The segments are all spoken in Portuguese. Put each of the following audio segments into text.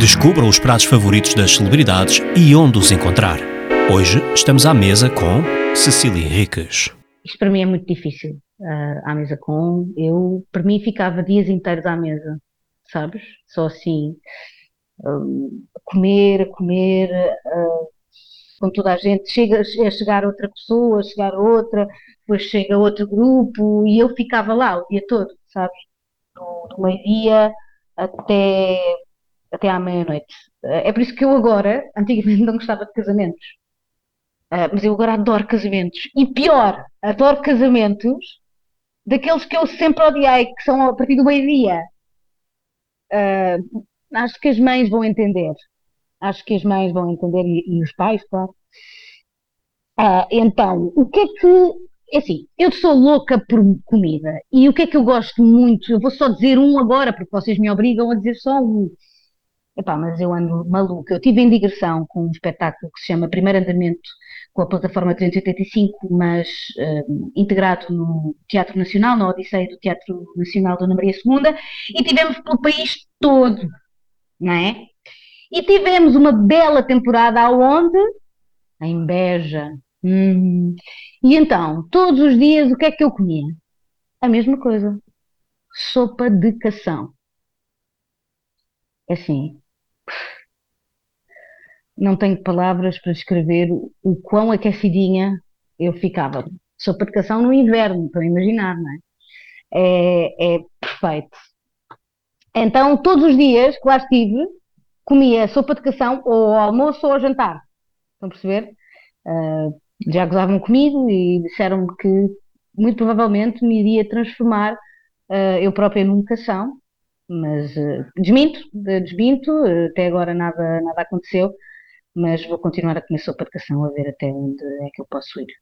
Descubra os pratos favoritos das celebridades e onde os encontrar. Hoje estamos à mesa com Cecília Henriques. Isto para mim é muito difícil. Uh, à mesa com. Eu, para mim, ficava dias inteiros à mesa, sabes? Só assim, um, a comer, a comer, uh, com toda a gente. Chega a chegar outra pessoa, a chegar outra, depois chega outro grupo e eu ficava lá o dia todo, sabes? Do, do meio-dia até, até à meia-noite. Uh, é por isso que eu agora, antigamente não gostava de casamentos. Uh, mas eu agora adoro casamentos. E pior, adoro casamentos daqueles que eu sempre odiei, que são a partir do meio-dia. Uh, acho que as mães vão entender. Acho que as mães vão entender e, e os pais, claro. Então, o que é que. É assim, eu sou louca por comida. E o que é que eu gosto muito? Eu vou só dizer um agora, porque vocês me obrigam a dizer só um. Epá, mas eu ando maluca. Eu tive em digressão com um espetáculo que se chama Primeiro Andamento com a plataforma 385, mas uh, integrado no Teatro Nacional, na Odisseia do Teatro Nacional Dona Maria II, e tivemos pelo país todo, não é? E tivemos uma bela temporada aonde? Em Beja. Hum. E então, todos os dias, o que é que eu comia? A mesma coisa. Sopa de cação. É assim, não tenho palavras para descrever o quão aquecidinha eu ficava. Sopa de cação no inverno, estão a imaginar, não é? É, é perfeito. Então, todos os dias que lá estive, comia sopa de cação ou ao almoço ou ao jantar. Estão a perceber? Uh, já gozavam comigo e disseram-me que muito provavelmente me iria transformar uh, eu própria num cação, mas uh, desminto, desminto, até agora nada, nada aconteceu mas vou continuar a comer sopa de cação a ver até onde é que eu posso ir.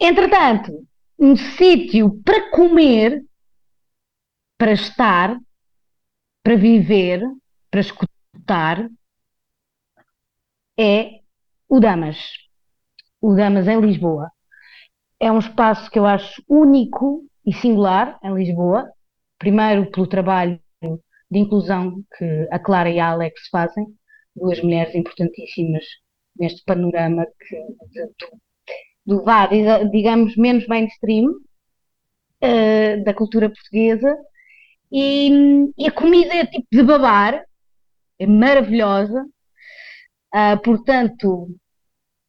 Entretanto, um sítio para comer, para estar, para viver, para escutar, é o Damas. O Damas em Lisboa. É um espaço que eu acho único e singular em Lisboa. Primeiro, pelo trabalho de inclusão que a Clara e a Alex fazem, duas mulheres importantíssimas neste panorama que, do, do vá, digamos, menos mainstream uh, da cultura portuguesa. E, e, a comida é tipo de babar, é maravilhosa. Uh, portanto,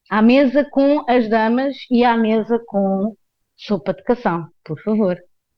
à mesa com as damas e à mesa com sopa de cação, por favor.